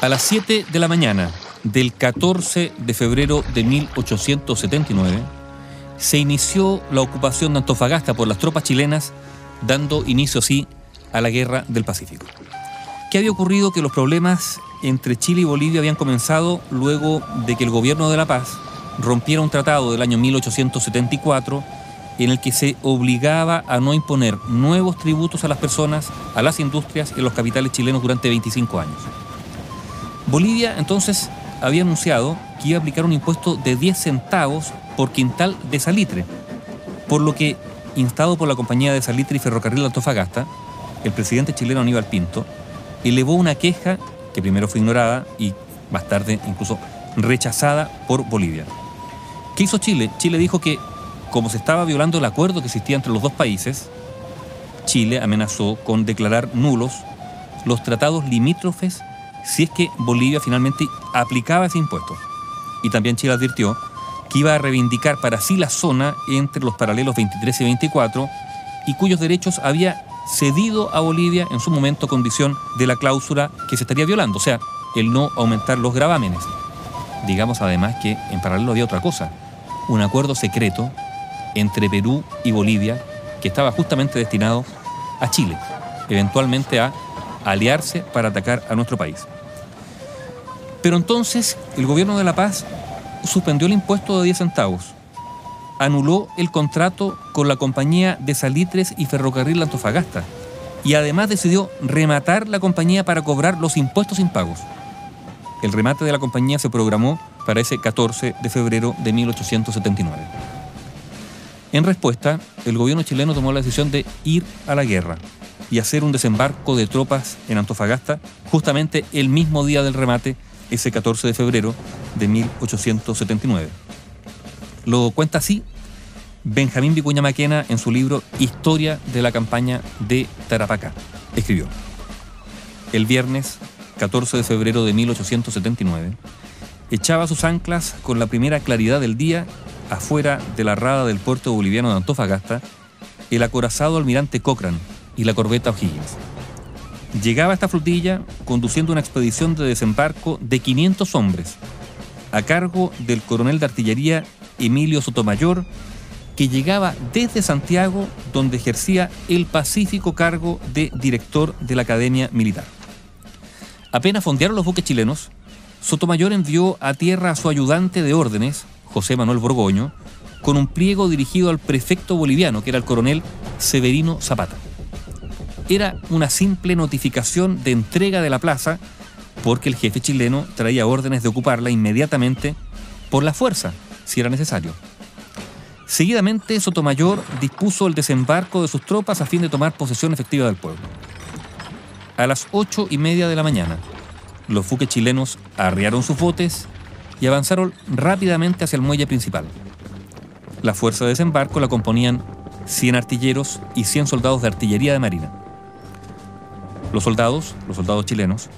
A las 7 de la mañana del 14 de febrero de 1879, se inició la ocupación de Antofagasta por las tropas chilenas, dando inicio así a la Guerra del Pacífico. ¿Qué había ocurrido? Que los problemas entre Chile y Bolivia habían comenzado luego de que el gobierno de La Paz rompiera un tratado del año 1874 en el que se obligaba a no imponer nuevos tributos a las personas, a las industrias y a los capitales chilenos durante 25 años. Bolivia entonces había anunciado que iba a aplicar un impuesto de 10 centavos por quintal de salitre, por lo que, instado por la compañía de salitre y ferrocarril Antofagasta, el presidente chileno Aníbal Pinto elevó una queja que primero fue ignorada y más tarde incluso rechazada por Bolivia. ¿Qué hizo Chile? Chile dijo que como se estaba violando el acuerdo que existía entre los dos países, Chile amenazó con declarar nulos los tratados limítrofes si es que Bolivia finalmente aplicaba ese impuesto. Y también Chile advirtió que iba a reivindicar para sí la zona entre los paralelos 23 y 24 y cuyos derechos había cedido a Bolivia en su momento condición de la cláusula que se estaría violando, o sea, el no aumentar los gravámenes. Digamos además que en paralelo había otra cosa, un acuerdo secreto entre Perú y Bolivia que estaba justamente destinado a Chile, eventualmente a aliarse para atacar a nuestro país. Pero entonces el gobierno de La Paz suspendió el impuesto de 10 centavos, anuló el contrato con la compañía de salitres y ferrocarril Antofagasta y además decidió rematar la compañía para cobrar los impuestos impagos. El remate de la compañía se programó para ese 14 de febrero de 1879. En respuesta, el gobierno chileno tomó la decisión de ir a la guerra y hacer un desembarco de tropas en Antofagasta justamente el mismo día del remate, ese 14 de febrero de 1879. Lo cuenta así Benjamín Vicuña Maquena en su libro Historia de la campaña de Tarapacá. Escribió, el viernes 14 de febrero de 1879, echaba sus anclas con la primera claridad del día afuera de la rada del puerto boliviano de Antofagasta el acorazado almirante Cochrane y la corbeta O'Higgins. Llegaba esta flotilla conduciendo una expedición de desembarco de 500 hombres, a cargo del coronel de artillería Emilio Sotomayor, que llegaba desde Santiago, donde ejercía el pacífico cargo de director de la Academia Militar. Apenas fondearon los buques chilenos, Sotomayor envió a tierra a su ayudante de órdenes, José Manuel Borgoño, con un pliego dirigido al prefecto boliviano, que era el coronel Severino Zapata. Era una simple notificación de entrega de la plaza porque el jefe chileno traía órdenes de ocuparla inmediatamente por la fuerza, si era necesario. Seguidamente, Sotomayor dispuso el desembarco de sus tropas a fin de tomar posesión efectiva del pueblo. A las ocho y media de la mañana, los buques chilenos arriaron sus botes y avanzaron rápidamente hacia el muelle principal. La fuerza de desembarco la componían 100 artilleros y 100 soldados de artillería de marina. Los soldados, los soldados chilenos,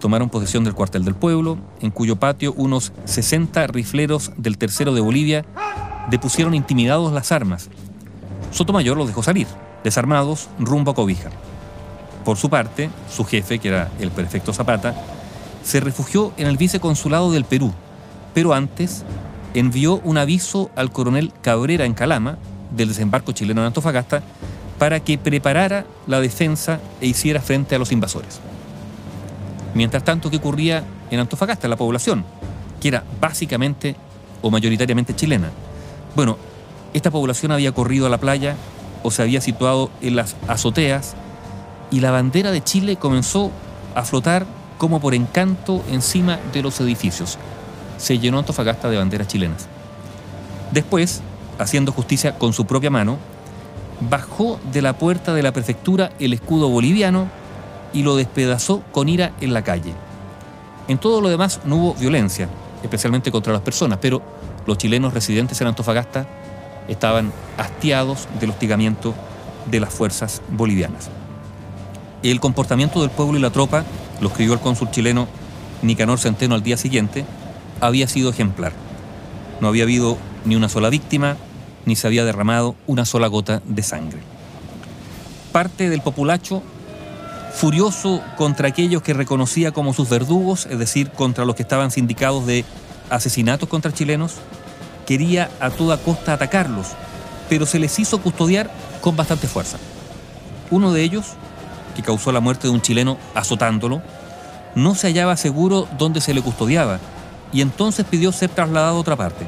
tomaron posesión del cuartel del pueblo, en cuyo patio unos 60 rifleros del tercero de Bolivia depusieron intimidados las armas. Sotomayor los dejó salir, desarmados, rumbo a Cobija. Por su parte, su jefe, que era el prefecto Zapata, se refugió en el viceconsulado del Perú, pero antes envió un aviso al coronel Cabrera en Calama, del desembarco chileno en Antofagasta, para que preparara la defensa e hiciera frente a los invasores. Mientras tanto, ¿qué ocurría en Antofagasta, la población? Que era básicamente o mayoritariamente chilena. Bueno, esta población había corrido a la playa o se había situado en las azoteas y la bandera de Chile comenzó a flotar como por encanto encima de los edificios se llenó Antofagasta de banderas chilenas. Después, haciendo justicia con su propia mano, bajó de la puerta de la prefectura el escudo boliviano y lo despedazó con ira en la calle. En todo lo demás no hubo violencia, especialmente contra las personas, pero los chilenos residentes en Antofagasta estaban hastiados del hostigamiento de las fuerzas bolivianas. El comportamiento del pueblo y la tropa, lo escribió el cónsul chileno Nicanor Centeno al día siguiente, había sido ejemplar. No había habido ni una sola víctima, ni se había derramado una sola gota de sangre. Parte del populacho Furioso contra aquellos que reconocía como sus verdugos, es decir, contra los que estaban sindicados de asesinatos contra chilenos, quería a toda costa atacarlos, pero se les hizo custodiar con bastante fuerza. Uno de ellos, que causó la muerte de un chileno azotándolo, no se hallaba seguro dónde se le custodiaba y entonces pidió ser trasladado a otra parte.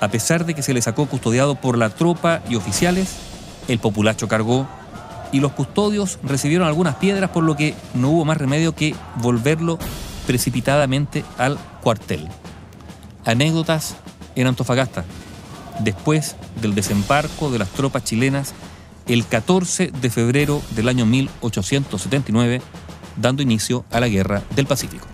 A pesar de que se le sacó custodiado por la tropa y oficiales, el populacho cargó y los custodios recibieron algunas piedras por lo que no hubo más remedio que volverlo precipitadamente al cuartel. Anécdotas en Antofagasta, después del desembarco de las tropas chilenas el 14 de febrero del año 1879, dando inicio a la Guerra del Pacífico.